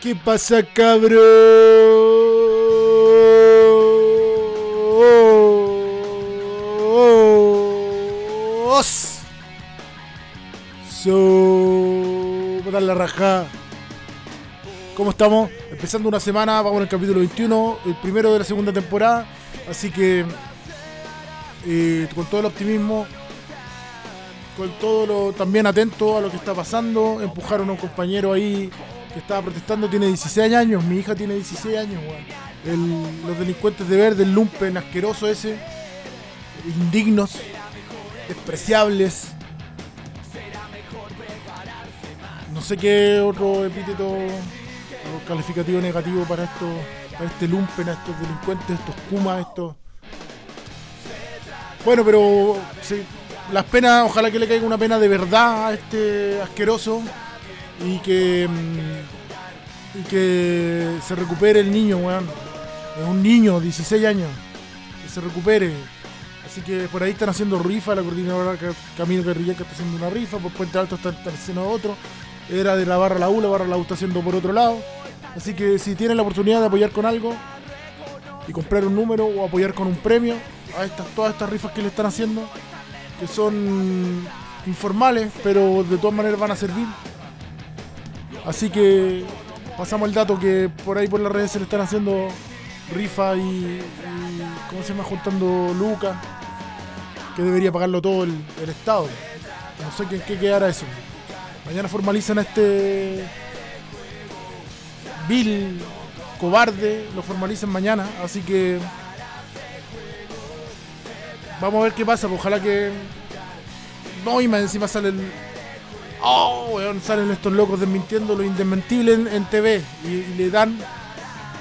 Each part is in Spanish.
¿Qué pasa, cabros? So, dar la raja. ¿Cómo estamos? Empezando una semana, vamos el capítulo 21, el primero de la segunda temporada. Así que, eh, con todo el optimismo, con todo lo también atento a lo que está pasando, empujaron a un compañero ahí que estaba protestando, tiene 16 años, mi hija tiene 16 años, weón. los delincuentes de verde, el lumpen asqueroso ese, indignos, despreciables. No sé qué otro epíteto o calificativo negativo para esto, para este lumpen, a estos delincuentes, estos kumas, estos. Bueno, pero las penas, ojalá que le caiga una pena de verdad a este asqueroso y que mm, y que se recupere el niño, weón. Es un niño, 16 años, que se recupere. Así que por ahí están haciendo rifa, la coordinadora Camilo Guerrilla que está haciendo una rifa, por Puente Alto está, haciendo otro. Era de la barra la U, la barra la U está haciendo por otro lado. Así que si tienen la oportunidad de apoyar con algo y comprar un número o apoyar con un premio a estas, todas estas rifas que le están haciendo, que son informales, pero de todas maneras van a servir. Así que pasamos el dato que por ahí por las redes se le están haciendo rifa y, ¿cómo se llama? Juntando lucas, que debería pagarlo todo el, Estado. No sé qué, qué quedará eso. Mañana formalizan este Bill cobarde, lo formalizan mañana, así que Vamos a ver qué pasa, pues ojalá que. No, y más encima salen. Oh, weón, salen estos locos desmintiendo lo indesmentible en, TV y, le dan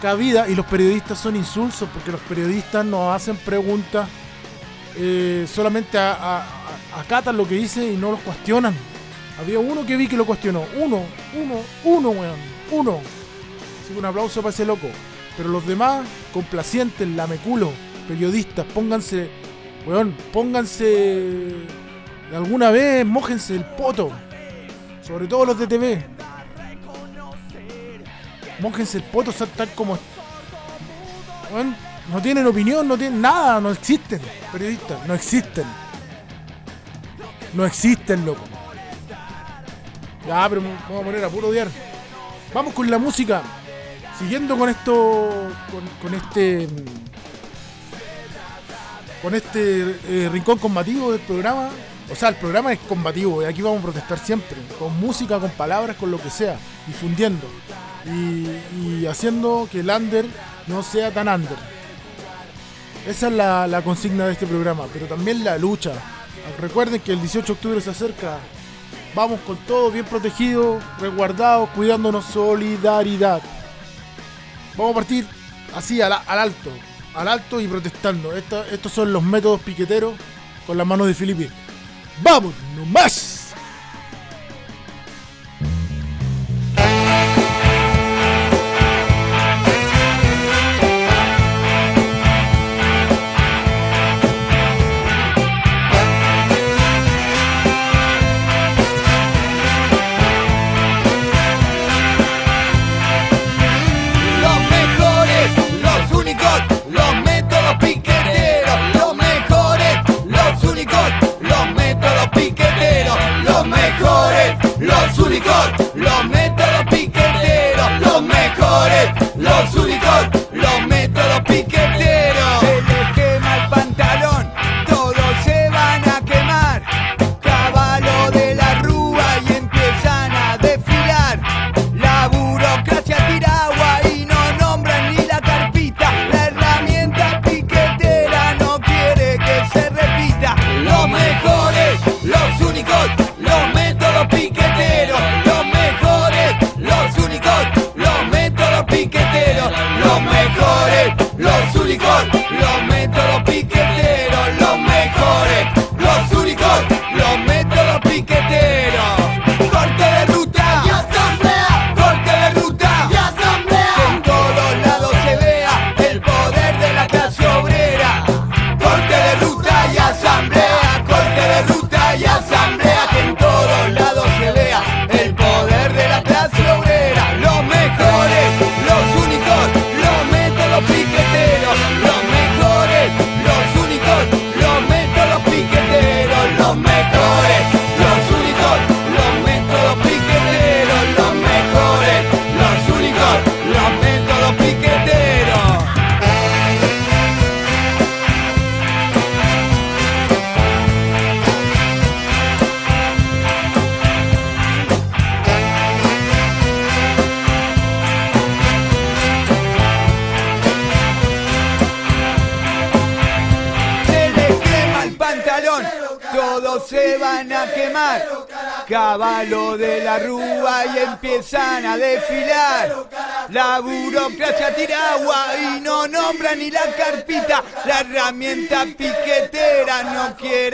cabida. Y los periodistas son insulsos porque los periodistas nos hacen preguntas, eh, solamente acatan lo que dice y no los cuestionan. Había uno que vi que lo cuestionó. Uno, uno, uno, weón. Uno. Así que un aplauso para ese loco. Pero los demás, complacientes, lameculo, periodistas, pónganse Weón, pónganse alguna vez, mojense el poto. Sobre todo los de TV. Mójense el poto, tal como. Weón, no tienen opinión, no tienen nada, no existen periodistas, no existen. No existen, loco. Ya, pero vamos a poner a puro odiar. Vamos con la música. Siguiendo con esto, con este con este eh, rincón combativo del programa. O sea, el programa es combativo y aquí vamos a protestar siempre, con música, con palabras, con lo que sea, difundiendo y, haciendo que el under no sea tan under. Esa es la, consigna de este programa, pero también la lucha. Recuerden que el 18 de octubre se acerca. Vamos con todo bien protegido, resguardado, cuidándonos solidaridad. Vamos a partir así al alto, al alto y protestando. estos son los métodos piqueteros con las manos de Filipe. ¡Vamos, no ni la carpita. La herramienta piquetera no quiere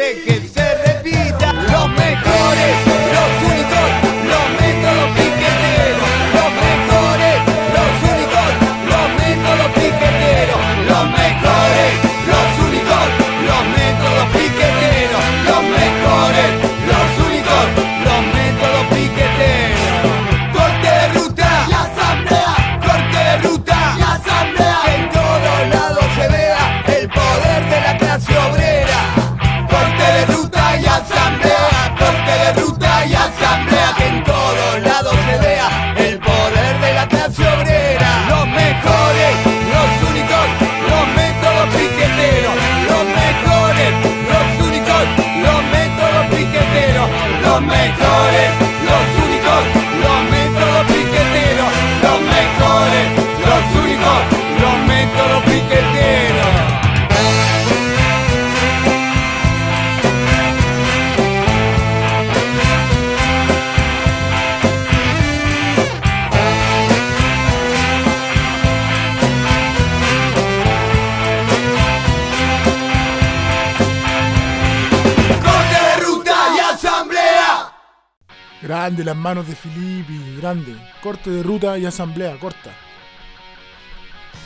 De ruta y asamblea, corta.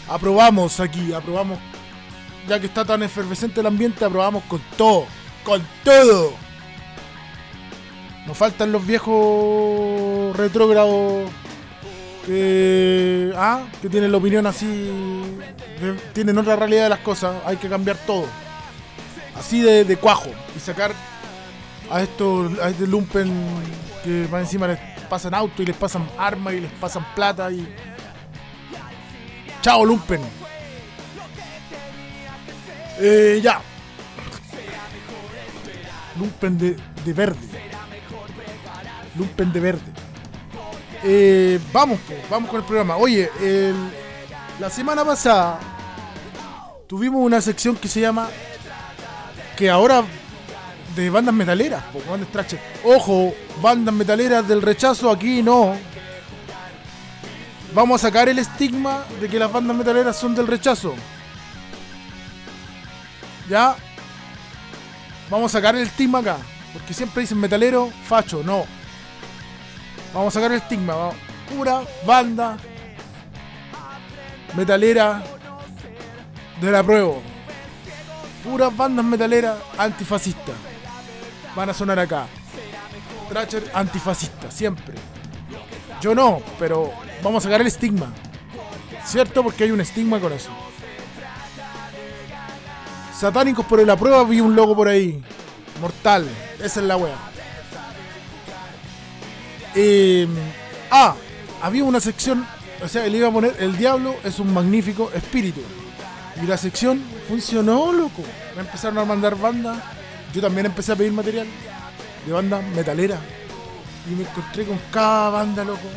Aprobamos aquí, aprobamos. Ya que está tan efervescente el ambiente, aprobamos con todo. Con todo. Nos faltan los viejos retrógrados que, ah, que tienen la opinión así, tienen otra realidad de las cosas. Hay que cambiar todo. Así de, cuajo y sacar a estos a este lumpen que más encima les pasan auto y les pasan armas y les pasan plata y chao lumpen. Eh, ya. Lumpen de, de verde. Lumpen de verde. Eh, vamos vamos con el programa. Oye el- la semana pasada tuvimos una sección que se llama que ahora de bandas metaleras, bandas thrasher. Ojo, bandas metaleras del rechazo aquí no. Vamos a sacar el estigma de que las bandas metaleras son del rechazo. Ya. Vamos a sacar el estigma acá. Porque siempre dicen metalero, facho. No. Vamos a sacar el estigma. va. Pura banda metalera de la prueba puras bandas metaleras antifascistas. Van a sonar acá. Thrasher antifascista, siempre. Yo no, pero vamos a sacar el estigma. ¿Cierto? Porque hay un estigma con eso. Satánicos por la prueba, vi un logo por ahí. Mortal. Esa es la wea. Eh, ah, había una sección. O sea, le iba a poner El diablo es un magnífico espíritu. Y la sección funcionó, loco. Me empezaron a mandar bandas. Yo también empecé a pedir material de bandas metaleras. Y me encontré con cada banda, loco.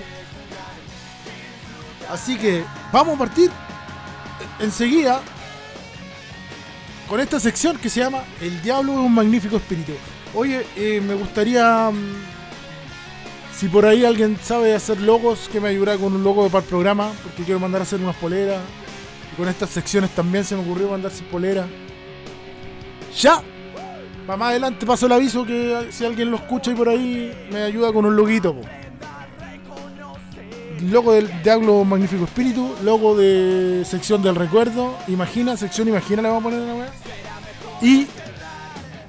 Así que vamos a partir enseguida con esta sección que se llama El Diablo es un magnífico espíritu. Oye, eh, me gustaría. mm, si por ahí alguien sabe hacer logos, que me ayudara con un logo para el programa, porque quiero mandar a hacer unas poleras. Y con estas secciones también se me ocurrió mandarse poleras. ¡Ya! Más adelante paso el aviso que si alguien lo escucha y por ahí me ayuda con un loguito. po. Del Diablo Magnífico Espíritu, logo de sección del recuerdo, imagina, sección imagina le vamos a poner a la weá. Y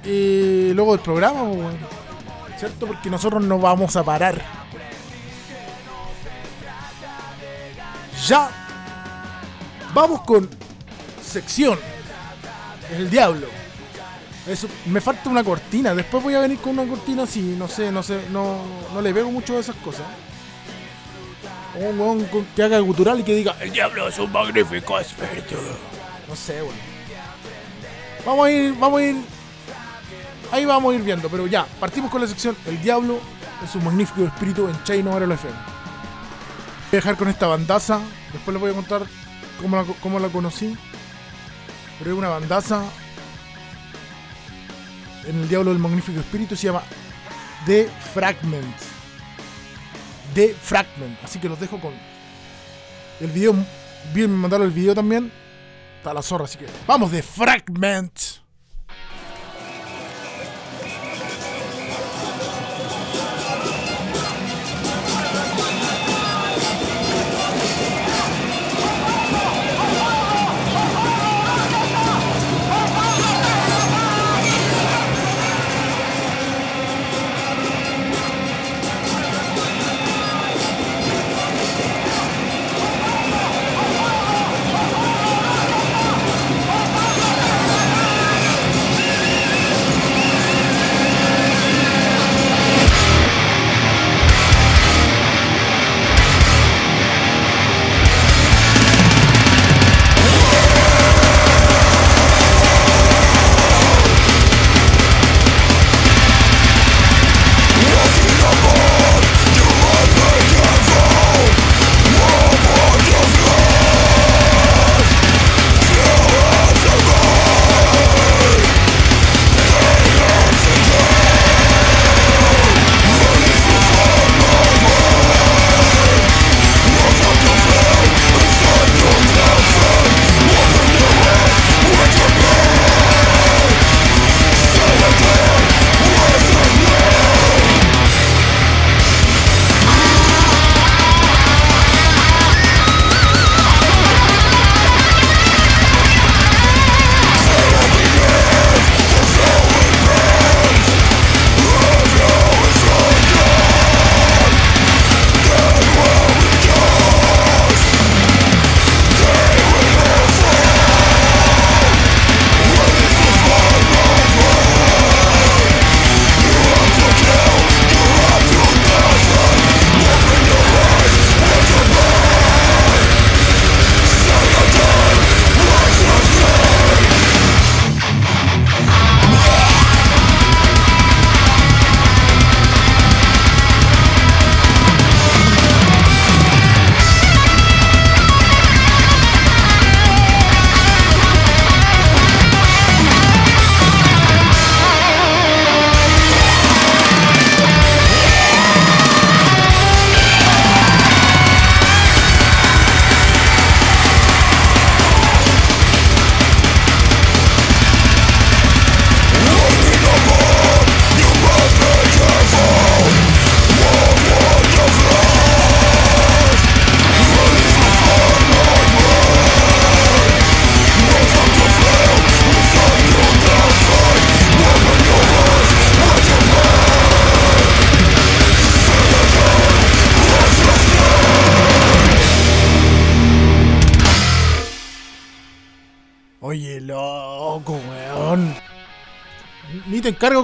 eh, logo del programa, po. ¿cierto? Porque nosotros no vamos a parar. Ya vamos con sección El Diablo. Eso, me falta una cortina. Después voy a venir con una cortina así. No sé, no sé, no, no le pego mucho a esas cosas. Un weón que haga gutural y que diga El diablo es un magnífico espíritu. No sé, weón. Vamos a ir, vamos a ir. Ahí vamos a ir viendo, pero ya, partimos con la sección El diablo es un magnífico espíritu en Chaino Ahora lo FM. Voy a dejar con esta bandaza. Después les voy a contar cómo cómo la conocí. Pero es una bandaza en El Diablo del Magnífico Espíritu se llama The Fragment. The Fragment. Así que los dejo con el video. Bien, me mandaron el video también. Está la zorra, así que vamos de Fragment.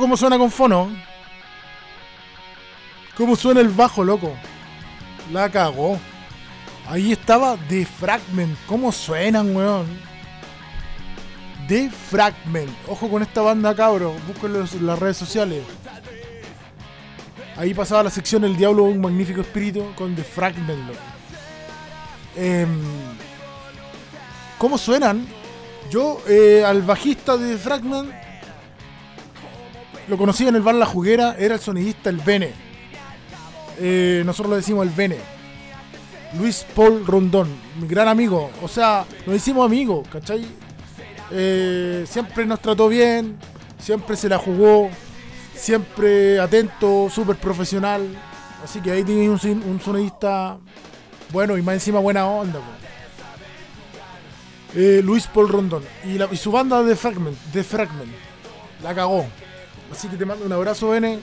Cómo suena con fono. Cómo suena el bajo, loco. La cagó. Ahí estaba The Fragment. ¿Cómo suenan, weón? The Fragment. Ojo con esta banda, cabros. Búsquenlo en las redes sociales. Ahí pasaba la sección El Diablo, un magnífico espíritu con The Fragment, loco. Em, ¿Cómo suenan? Yo eh, al bajista de Fragment lo conocí en el bar La Juguera, era el sonidista El Bene. Eh, nosotros lo decimos El Bene. Luis Paul Rondón, mi gran amigo. O sea, nos hicimos amigos, ¿cachai? Eh, siempre nos trató bien, siempre se la jugó, siempre atento, súper profesional. Así que ahí tiene un, sonidista bueno y más encima buena onda. Eh, Luis Paul Rondón y, y su banda de Fragment, de Fragment, la cagó. Así que te mando un abrazo, N.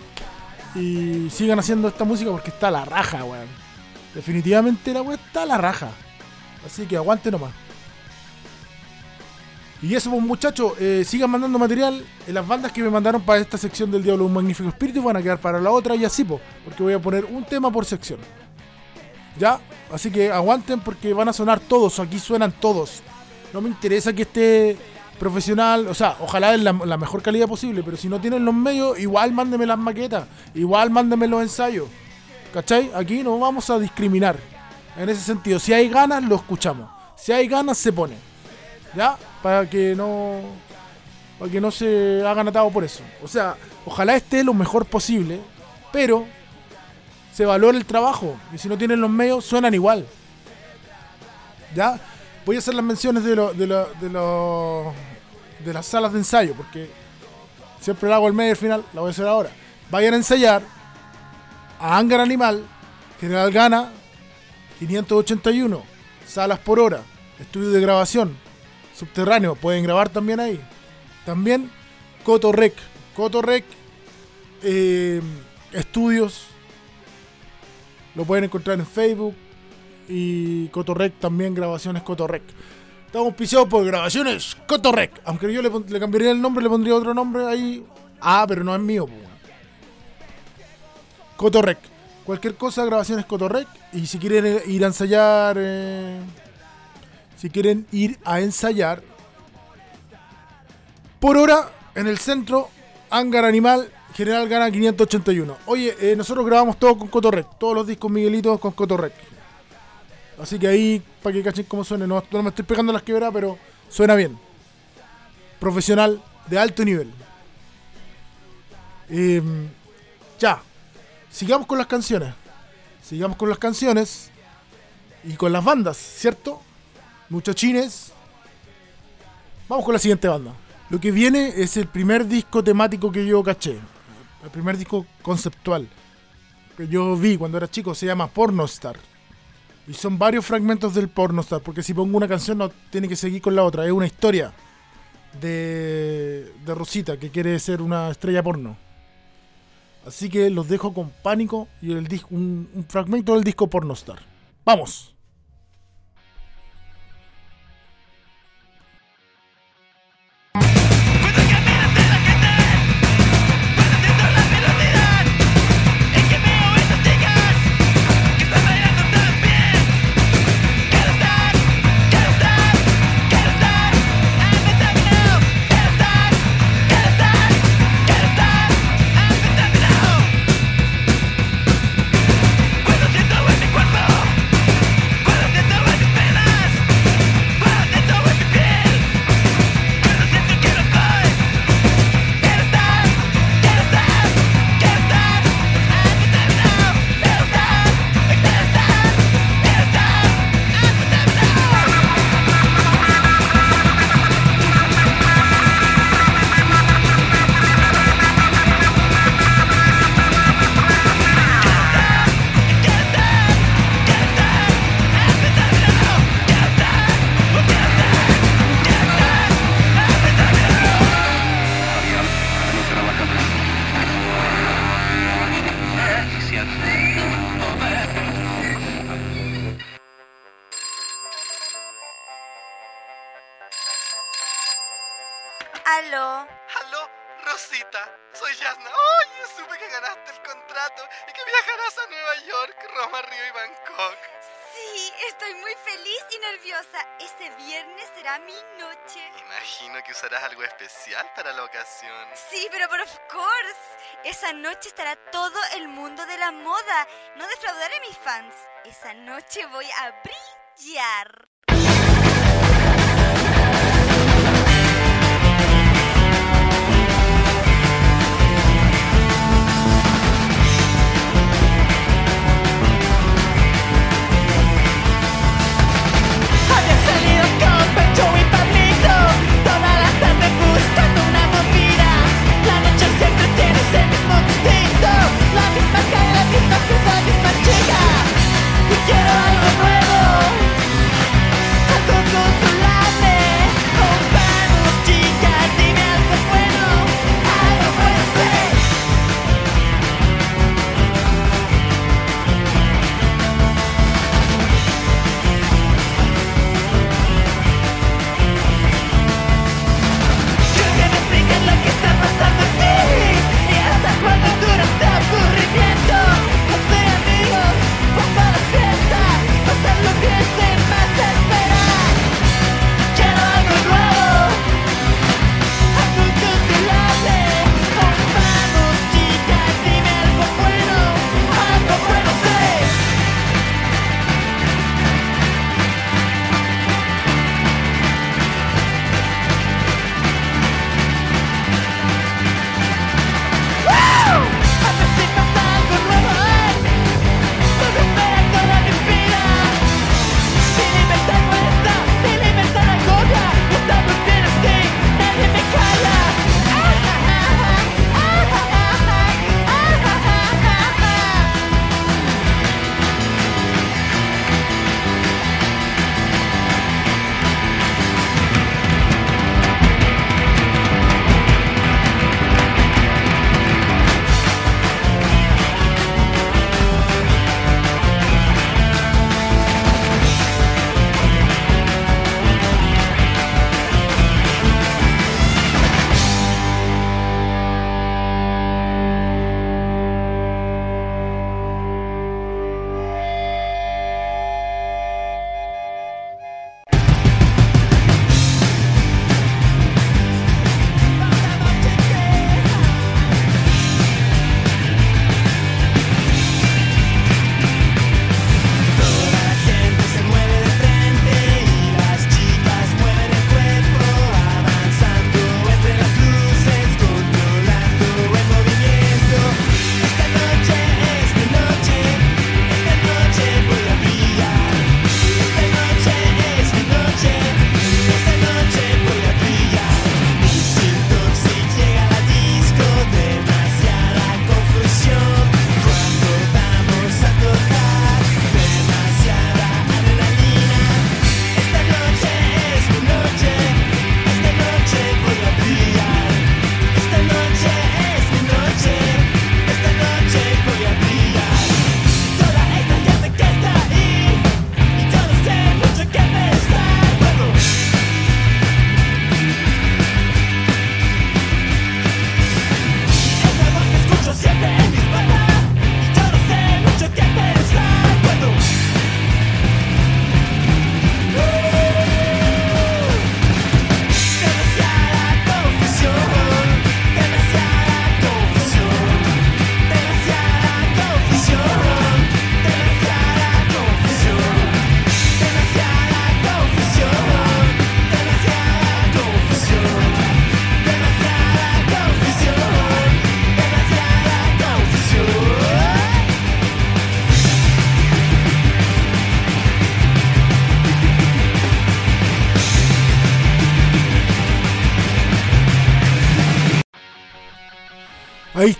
Y sigan haciendo esta música porque está a la raja, weón. Definitivamente la weón está a la raja. Así que aguante nomás. Y eso, pues muchachos, eh, sigan mandando material. Las bandas que me mandaron para esta sección del Diablo Un Magnífico Espíritu van a quedar para la otra y así, pues. Porque voy a poner un tema por sección. ¿Ya? Así que aguanten porque van a sonar todos. Aquí suenan todos. No me interesa que esté profesional. O sea, ojalá en la, mejor calidad posible. Pero si no tienen los medios, igual mándenme las maquetas. Igual mándenme los ensayos. ¿Cachai? Aquí no vamos a discriminar. En ese sentido, si hay ganas, lo escuchamos. Si hay ganas, se pone. ¿Ya? Para que no. para que no se hagan atados por eso. O sea, ojalá esté lo mejor posible, pero se valora el trabajo. Y si no tienen los medios, suenan igual. ¿Ya? Voy a hacer las menciones de, lo- de, lo- de, lo- de las salas de ensayo, porque siempre la hago al medio al final, la voy a hacer ahora. Vayan a ensayar a Hangar Animal, General Gana, 581, salas por hora, estudio de grabación, subterráneo, pueden grabar también ahí. También Cotorrec, Cotorrec eh, Estudios, lo pueden encontrar en Facebook y Cotorrec también, grabaciones Cotorrec. Estamos auspiciados por grabaciones Cotorrec, aunque yo le, cambiaría el nombre, le pondría otro nombre ahí. Ah, pero no es mío. Cotorrec. Cualquier cosa, grabaciones Cotorrec. Y si quieren eh, ir a ensayar, eh, si quieren ir a ensayar, por hora en el centro, Hangar Animal, General Gana 581. Oye, eh, nosotros grabamos todo con Cotorrec, todos los discos Miguelitos con Cotorrec. Así que ahí, para que cachen cómo suene, no, no me estoy pegando las quebradas, pero suena bien. Profesional de alto nivel. Em, ya, sigamos con las canciones. Sigamos con las canciones y con las bandas, ¿cierto? Muchachines. Vamos con la siguiente banda. Lo que viene es el primer disco temático que yo caché. El primer disco conceptual que yo vi cuando era chico. Se llama Pornostar. Y son varios fragmentos del Pornostar. Porque si pongo una canción no tiene que seguir con la otra. Es una historia de, de Rosita que quiere ser una estrella porno. Así que los dejo con pánico y el un, un fragmento del disco Pornostar. ¡Vamos! Aló. Aló, Rosita, soy Yasna. Oye, supe que ganaste el contrato y que viajarás a Nueva York, Roma, Río y Bangkok. Sí, estoy muy feliz y nerviosa. Este viernes será mi noche. Imagino que usarás algo especial para la ocasión. Sí, pero por of course. Esa noche estará todo el mundo de la moda. No defraudaré a mis fans. Esa noche voy a brillar. La misma fiesta, la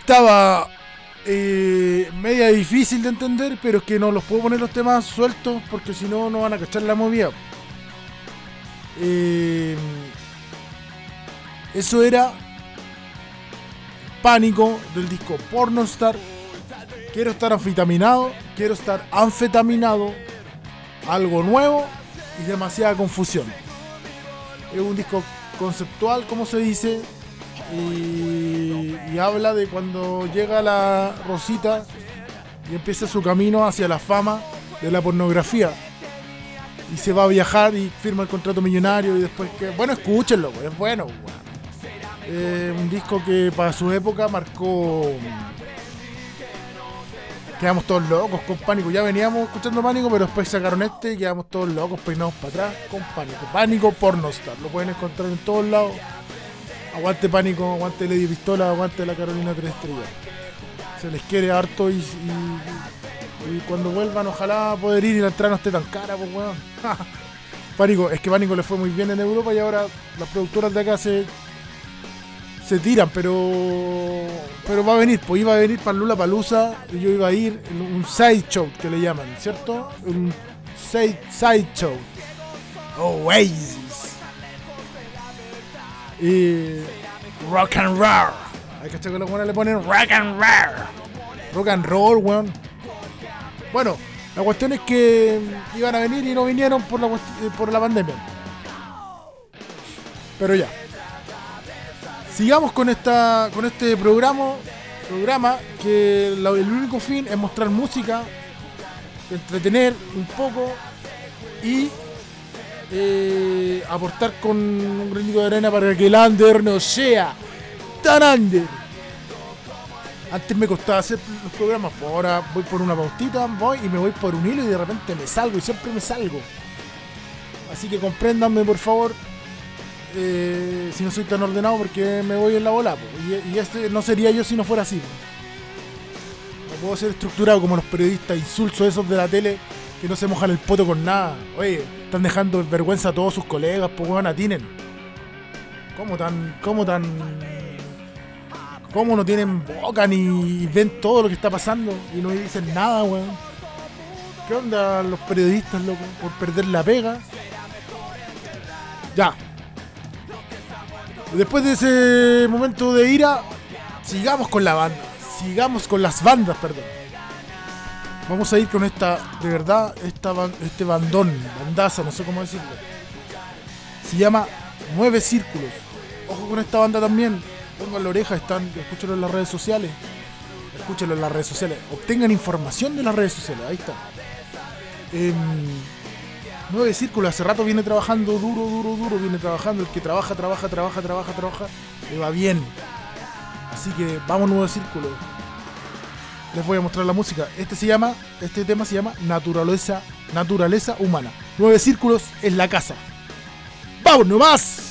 estaba eh, media difícil de entender, pero es que no los puedo poner los temas sueltos porque si no, no van a cachar la movida. Eh, eso era Pánico del disco Pornostar. Quiero estar anfetaminado, quiero estar anfetaminado, algo nuevo y demasiada confusión. Es un disco conceptual, como se dice, y, habla de cuando llega la Rosita y empieza su camino hacia la fama de la pornografía. Y se va a viajar y firma el contrato millonario y después que... Bueno, escúchenlo, pues, es bueno. Eh, un disco que para su época marcó... Quedamos todos locos con pánico. Ya veníamos escuchando pánico, pero después sacaron este y quedamos todos locos, peinados para atrás con pánico. Pánico Pornostar. Lo pueden encontrar en todos lados. Aguante pánico, aguante Lady Pistola, aguante la Carolina 3 estrellas. Se les quiere harto y, y- cuando vuelvan ojalá poder ir y la entrada no esté tan cara, pues weón. Pánico, es que Pánico le fue muy bien en Europa y ahora las productoras de acá se se tiran, pero pero va a venir, pues iba a venir para Lula Palusa y yo iba a ir en un side show que le llaman, ¿cierto? Un side, side show. Oasis. Y rock and roll. Hay que que los buenos le ponen rock and roll. Rock and roll, weón. Bueno, la cuestión es que iban a venir y no vinieron por la, eh, por la pandemia. Pero ya. Sigamos con esta con este programa programa que el único fin es mostrar música, entretener un poco y eh, aportar con un granito de arena para que el under no sea tan under. Antes me costaba hacer los programas, pues ahora voy por una pautita, voy y me voy por un hilo y de repente me salgo y siempre me salgo. Así que compréndanme por favor eh, si no soy tan ordenado porque me voy en la bola. po. Y, este no sería yo si no fuera así. No puedo ser estructurado como los periodistas insulsos esos de la tele que no se mojan el poto con nada. Oye, están dejando en vergüenza a todos sus colegas, pues weón, atinen. ¿Cómo tan, cómo tan, cómo no tienen boca ni ven todo lo que está pasando y no dicen nada, weón? ¿Qué onda los periodistas, loco? Por perder la pega. Ya. Después de ese momento de ira, sigamos con la banda. Sigamos con las bandas, perdón. Vamos a ir con esta, de verdad, esta, este bandón, bandaza, no sé cómo decirlo. Se llama Nueve Círculos. Ojo con esta banda también. Pongan la oreja, están, escúchenlo en las redes sociales. Escúchenlo en las redes sociales. Obtengan información de las redes sociales. Ahí está. Em, Nueve Círculos, hace rato viene trabajando duro, duro, duro. Viene trabajando. El que trabaja, trabaja, trabaja, trabaja, trabaja. Le va bien. Así que vamos, Nueve Círculos les voy a mostrar la música. Este se llama, este tema se llama Naturaleza, Naturaleza Humana. Nueve círculos en la casa. ¡Vamos nomás!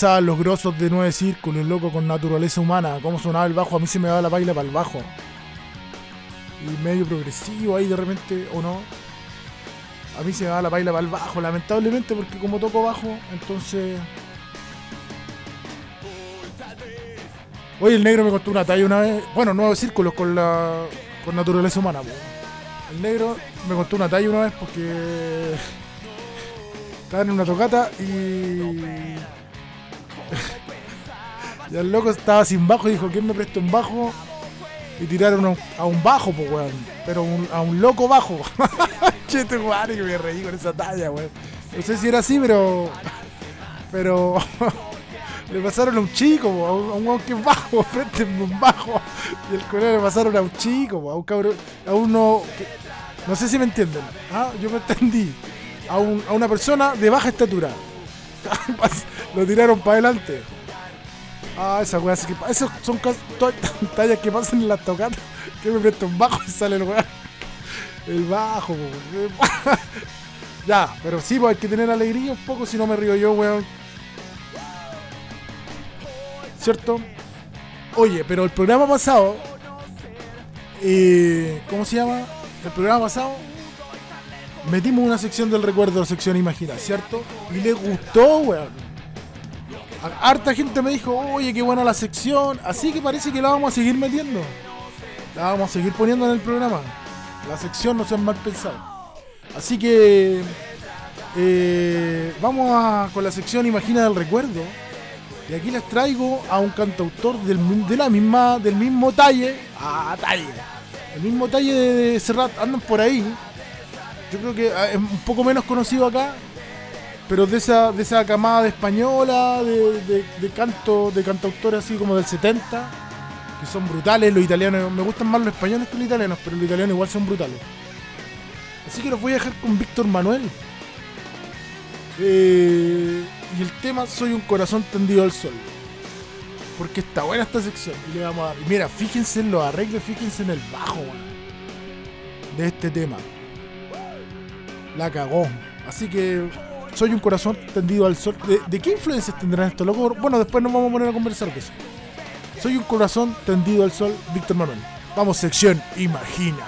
Los grosos de nueve círculos, loco con naturaleza humana. Cómo sonaba el bajo, a mí se me va la baila para el bajo. Y medio progresivo ahí de repente, o no. A mí se me va la baila para el bajo, lamentablemente, porque como toco bajo, entonces. Oye, el negro me contó una talla una vez. Bueno, nueve círculos con la. con naturaleza humana. El negro me contó una talla una vez porque. Estaba en una tocata y. y el loco estaba sin bajo y dijo: ¿Quién me presta un bajo? Y tiraron a un, a bajo, pues, weón. Pero a un loco bajo. che, este weón, que me reí con esa talla, weón. No sé si era así, pero. Pero. le pasaron a un chico, po, a un, a weón que es bajo, frente un bajo. Y el colega le pasaron a un chico, po, a un cabrón. A uno. no sé si me entienden. ¿ah? Yo me entendí. A, un- a una persona de baja estatura. Lo tiraron para adelante. Ah, esa weá, que esas son tallas que pasan en las tocatas. Que me presta un bajo y sale el weá. El bajo, po. Ya, pero sí, pues hay que tener alegría un poco, si no me río yo, weón. ¿Cierto? Oye, pero el programa pasado. eh, ¿Cómo se llama? El programa pasado. Metimos una sección del recuerdo, la sección Imagina, ¿cierto? Y le gustó, weón. Harta gente me dijo, oye, qué buena la sección. Así que parece que la vamos a seguir metiendo. La vamos a seguir poniendo en el programa. La sección no sean mal pensado. Así que eh, vamos a, con la sección Imagina del Recuerdo. Y aquí les traigo a un cantautor del, de la misma, del mismo talle. Ah, talle. El mismo talle de Serrat. Andan por ahí. Yo creo que ah, es un poco menos conocido acá. Pero de esa, de esa camada de española, de, de- de canto, de cantautores así como del 70, que son brutales, los italianos, me gustan más los españoles que los italianos, pero los italianos igual son brutales. Así que los voy a dejar con Víctor Manuel. Eh, y el tema Soy un corazón tendido al sol. Porque está buena esta sección. Y le vamos a dar. Mira, fíjense en los arreglos, fíjense en el bajo, weón, De este tema. La cagó. Así que soy un corazón tendido al sol. ¿De, qué influencias tendrán estos locos? Bueno, después nos vamos a poner a conversar de eso. Soy un corazón tendido al sol, Víctor Manuel. Vamos, sección Imagina.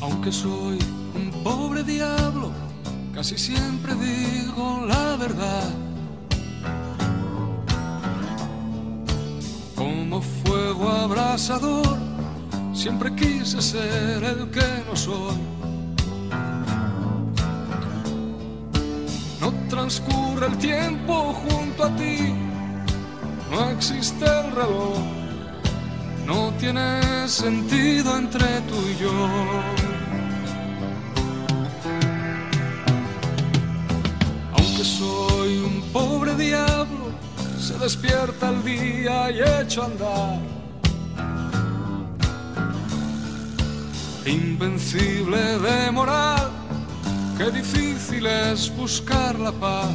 Aunque soy un pobre diablo, casi siempre digo la verdad. Fuego abrasador, siempre quise ser el que no soy. No transcurre el tiempo junto a ti, no existe el reloj. No tiene sentido entre tú y yo. Aunque soy un pobre diablo, se despierta el día y echo a andar. Invencible de moral, qué difícil es buscar la paz.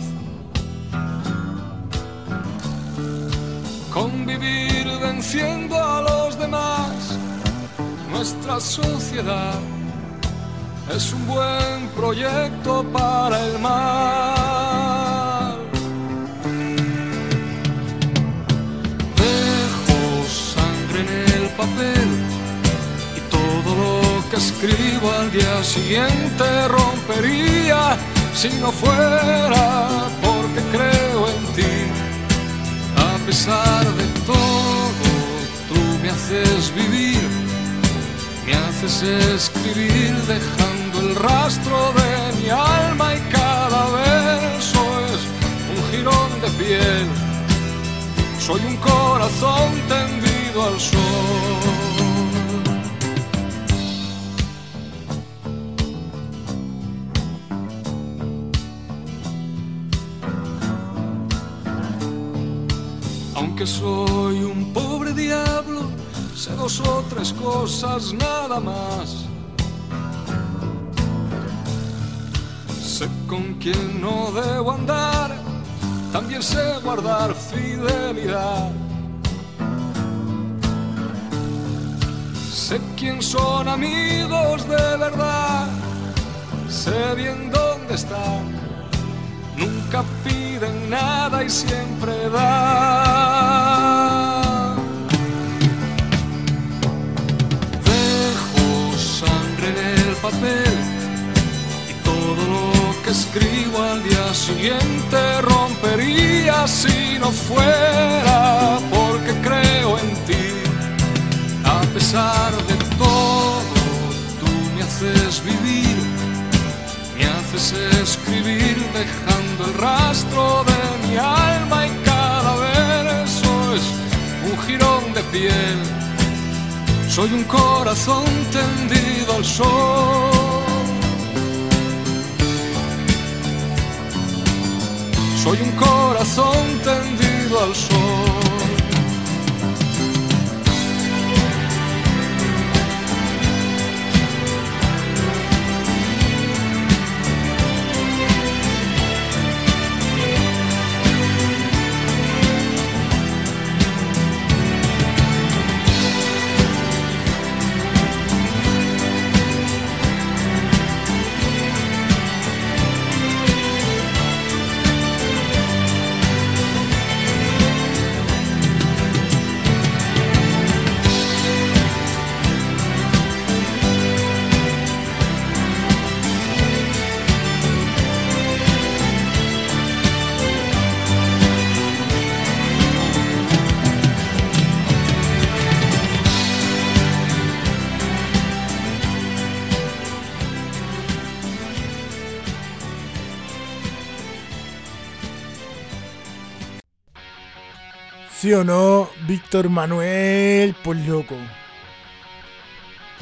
Convivir venciendo a los demás, nuestra sociedad es un buen proyecto para el mal. Dejo sangre en el papel que escribo al día siguiente rompería si no fuera porque creo en ti. A pesar de todo, tú me haces vivir, me haces escribir dejando el rastro de mi alma y cada verso es un jirón de piel. Soy un corazón tendido al sol. Aunque soy un pobre diablo, sé dos o tres cosas nada más. Sé con quién no debo andar, también sé guardar fidelidad. Sé quién son amigos de verdad, sé bien dónde están. Nunca piden nada y siempre dan. Y todo lo que escribo al día siguiente rompería si no fuera porque creo en ti. A pesar de todo, tú me haces vivir, me haces escribir dejando el rastro de mi alma y cada verso es un jirón de piel. Soy un corazón tendido al sol. Soy un corazón tendido al sol. ¿Sí o no? Víctor Manuel, por loco.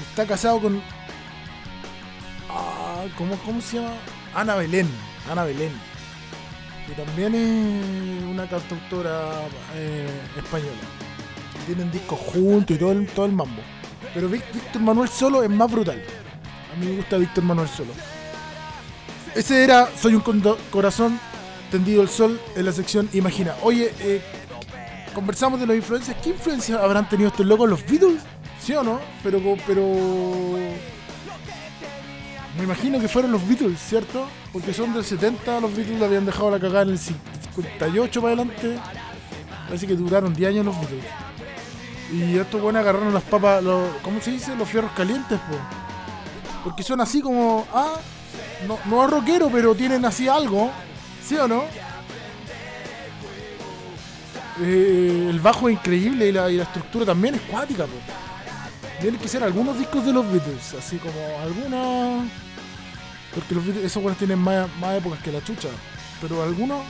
Está casado con. Ah, ¿cómo, ¿Cómo se llama? Ana Belén. Ana Belén. Que también es una cantautora eh, española. Tienen discos juntos y todo el, todo el mambo. Pero Víctor Manuel solo es más brutal. A mí me gusta Víctor Manuel solo. Ese era Soy un corazón tendido al sol en la sección Imagina. Oye, eh, conversamos de los influencias. ¿Qué influencia habrán tenido estos locos? ¿Los Beatles? ¿Sí o no? Pero, pero. Me imagino que fueron los Beatles, ¿cierto? Porque son del 70, los Beatles habían dejado la cagada en el 58 para adelante. Parece que duraron 10 años los Beatles. Y estos buenos agarraron las papas, ¿cómo se dice? Los fierros calientes, po. Porque son así como, ah, no, no es rockero, pero tienen así algo, ¿sí o no? Eh, el bajo es increíble y la, y la estructura también es cuática, po. Tienen que ser algunos discos de los Beatles, así como algunos. Porque los Beatles, esos buenos tienen más, épocas que la chucha. Pero algunos,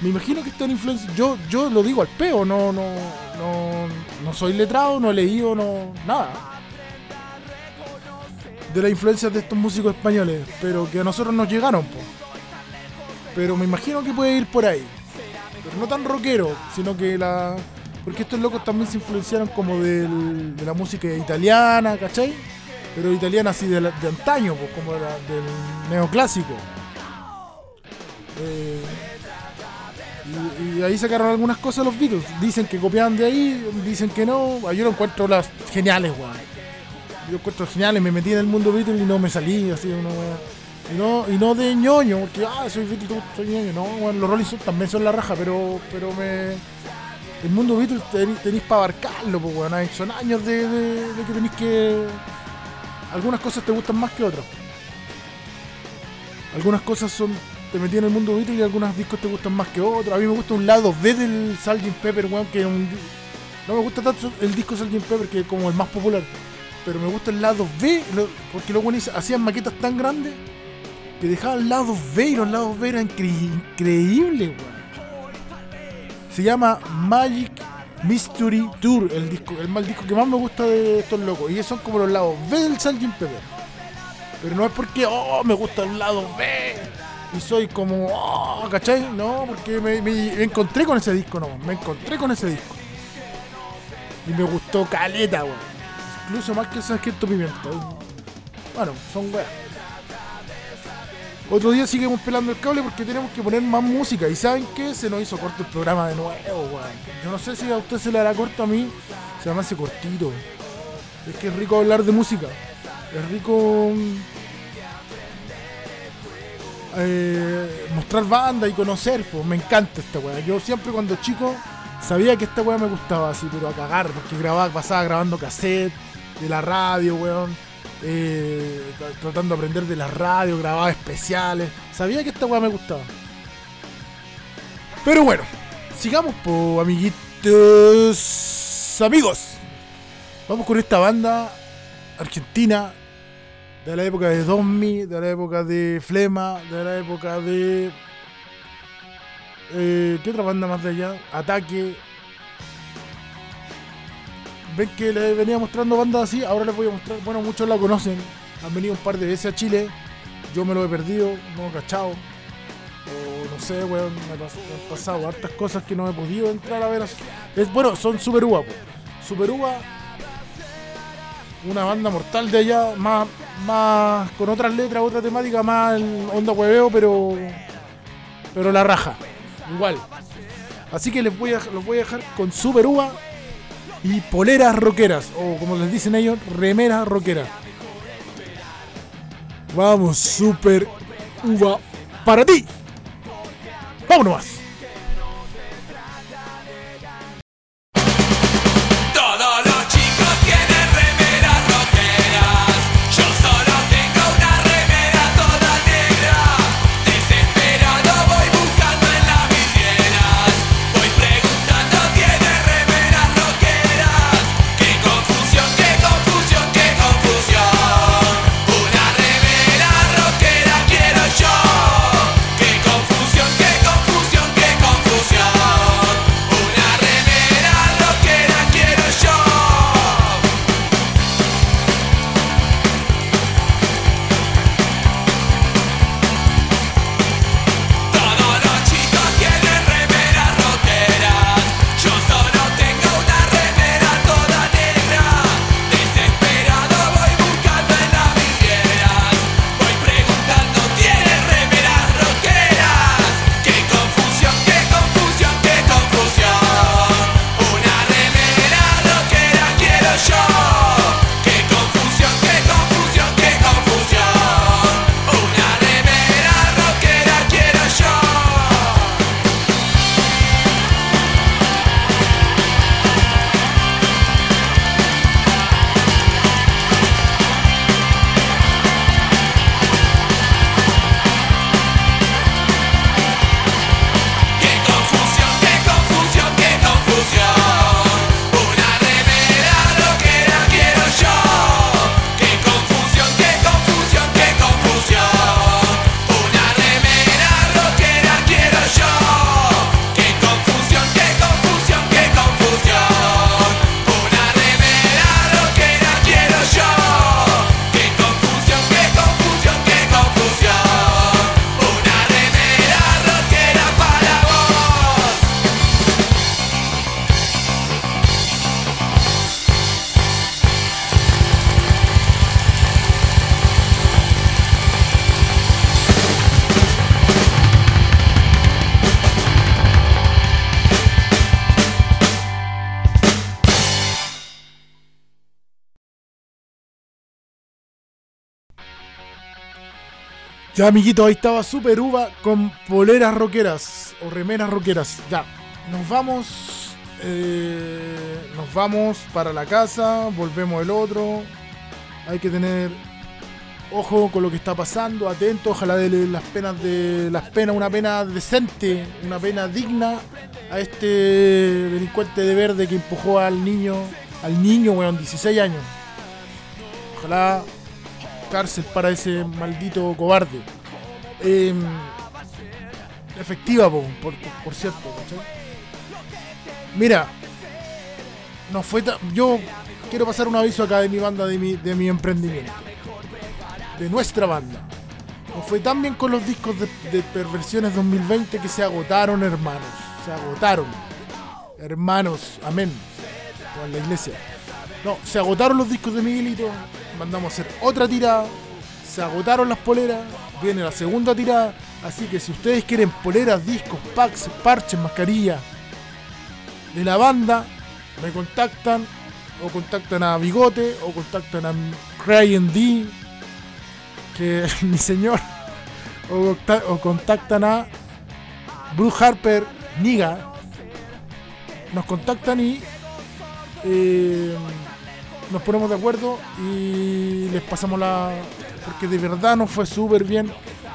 me imagino que están influenciados. Yo, yo lo digo al peo, no, no, no, no soy letrado, no he leído, no, nada. De las influencias de estos músicos españoles, pero que a nosotros nos llegaron, po. Pero me imagino que puede ir por ahí. Pero no tan rockero, sino que la. Porque estos locos también se influenciaron como de la música italiana, ¿cachai? Pero italiana así de, de antaño, pues, como de del neoclásico. Eh, y, y ahí sacaron algunas cosas los Beatles. Dicen que copiaban de ahí, dicen que no. Yo lo encuentro las geniales, weón. Yo encuentro geniales, me metí en el mundo Beatles y no me salí así una weá. Y no, y no de ñoño, porque ah, soy Beatles, soy ñoño, no, weón, los Rolling Stones también son la raja, pero, pero me. El mundo Beatles ten- tenéis para abarcarlo, pues hay- Son años de, de- que tenéis que. Algunas cosas te gustan más que otras. Algunas cosas son. Te metí en el mundo Beatles y algunos discos te gustan más que otros. A mí me gusta un lado B del Sgt. Pepper, weón, que un. No me gusta tanto el disco Sgt. Pepper, que es como el más popular. Pero me gusta el lado B, porque buenos hacían maquetas tan grandes que dejaban lados B y los lados B eran incre- increíbles, weón. Se llama Magic Mystery Tour, el disco, el mal disco que más me gusta de estos locos. Y esos son como los lados B del Sgt. Pepper. Pero no es porque, oh, me gusta el lado B. Y soy como, oh, ¿cachai? No, porque me, encontré con ese disco, no. Me encontré con ese disco. Y me gustó caleta, weón. Incluso más que el Sargento Pimienta. Bueno, son weas. Otro día seguimos pelando el cable porque tenemos que poner más música. ¿Y saben qué? Se nos hizo corto el programa de nuevo, weón. Yo no sé si a usted se le hará corto a mí. Se me hace cortito. Es que es rico hablar de música. Es rico mm, eh, mostrar banda y conocer. Pues me encanta esta weá. Yo siempre cuando chico sabía que esta weá me gustaba así, pero a cagar, porque grababa, pasaba grabando cassette de la radio, weón. Eh, tra- tratando de aprender de la radio, grababa especiales. Sabía que esta weá me gustaba. Pero bueno, sigamos po, amiguitos. Amigos. Vamos con esta banda argentina de la época de Domi, de la época de Flema, de la época de. eh, ¿Qué otra banda más de allá? Ataque. Ven que les venía mostrando bandas así, ahora les voy a mostrar. Bueno, muchos la conocen, han venido un par de veces a Chile. Yo me lo he perdido, no he cachado. O no sé, weón, me, han pasado hartas cosas que no he podido entrar a ver. Es, bueno, son Super Uva. Super Uva una banda mortal de allá, más, más con otras letras, otra temática, más onda hueveo, pero pero la raja, igual. Así que les voy a, los voy a dejar con Super Uva y poleras rockeras, o como les dicen ellos, remeras rockeras. Vamos, Super Uva, para ti. Vámonos. Todos Ya, amiguito, ahí estaba Super Uva con poleras rockeras o remeras rockeras. Ya, nos vamos. eh, nos vamos para la casa, volvemos el otro. Hay que tener ojo con lo que está pasando, atento, ojalá de las penas de las penas, una pena decente, una pena digna a este delincuente de verde que empujó al niño, al niño, weón, 16 años. Ojalá cárcel para ese maldito cobarde. Eh, efectiva, po, por, por cierto. Mira, no fue yo quiero pasar un aviso acá de mi banda, de mi, de mi emprendimiento. De nuestra banda. No fue tan bien con los discos de, de Perversiones 2020 que se agotaron, hermanos. Se agotaron. Hermanos, amén. En la iglesia. No, se agotaron los discos de Miguelito. Mandamos a hacer otra tirada. Se agotaron las poleras. Viene la segunda tirada. Así que si ustedes quieren poleras, discos, packs, parches, mascarillas de la banda, me contactan o contactan a Bigote, o contactan a Ryan D, que mi señor, o, o contactan a Bruce Harper Niga. Nos contactan y eh, nos ponemos de acuerdo y les pasamos la. Porque de verdad nos fue súper bien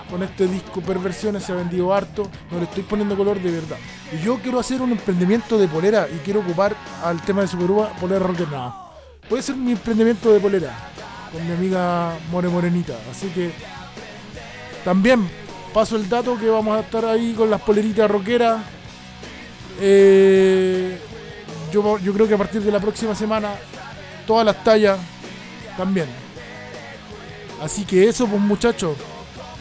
con este disco Perversiones, se ha vendido harto, no le estoy poniendo color de verdad. Y yo quiero hacer un emprendimiento de polera y quiero ocupar al tema de Superúa polera rocker nada. Puede ser mi emprendimiento de polera con mi amiga More Morenita. Así que también paso el dato que vamos a estar ahí con las poleritas rockeras. Eh, yo, yo creo que a partir de la próxima semana todas las tallas también. Así que eso, pues muchachos,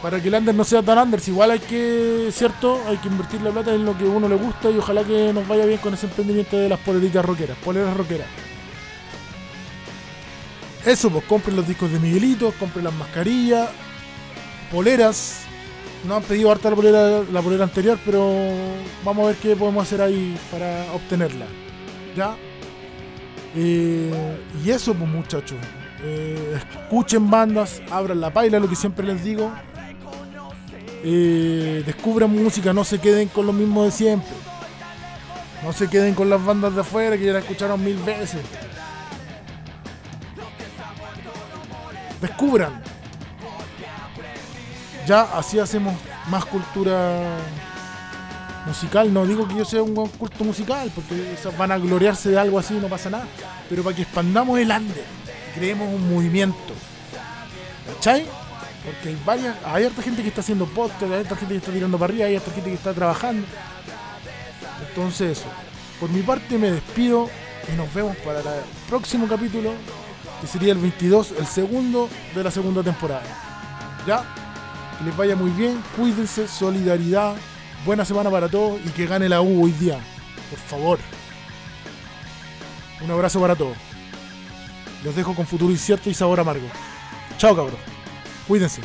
para que el under no sea tan under, igual hay que, ¿cierto? Hay que invertir la plata en lo que uno le gusta y ojalá que nos vaya bien con ese emprendimiento de las poleritas rockeras, poleras rockeras. Eso, pues compren los discos de Miguelito, compren las mascarillas, poleras. No han pedido harta la polera, la polera anterior, pero vamos a ver qué podemos hacer ahí para obtenerla. ¿Ya? Eh, y eso, pues muchachos. Eh, escuchen bandas, abran la paila, lo que siempre les digo. Eh, descubran música, no se queden con lo mismo de siempre. No se queden con las bandas de afuera que ya la escucharon mil veces. Descubran. Ya así hacemos más cultura musical. No digo que yo sea un culto musical, porque van a gloriarse de algo así, no pasa nada. Pero para que expandamos el under, creemos un movimiento. ¿Cachai? Porque hay varias, hay harta gente que está haciendo podcast, hay harta gente que está tirando para arriba, hay harta gente que está trabajando. Entonces eso. Por mi parte me despido y nos vemos para el próximo capítulo, que sería el 22, el segundo de la segunda temporada. ¿Ya? Que les vaya muy bien, cuídense, solidaridad, buena semana para todos y que gane la U hoy día. Por favor. Un abrazo para todos. Los dejo con futuro incierto y sabor amargo. Chao cabros. Cuídense.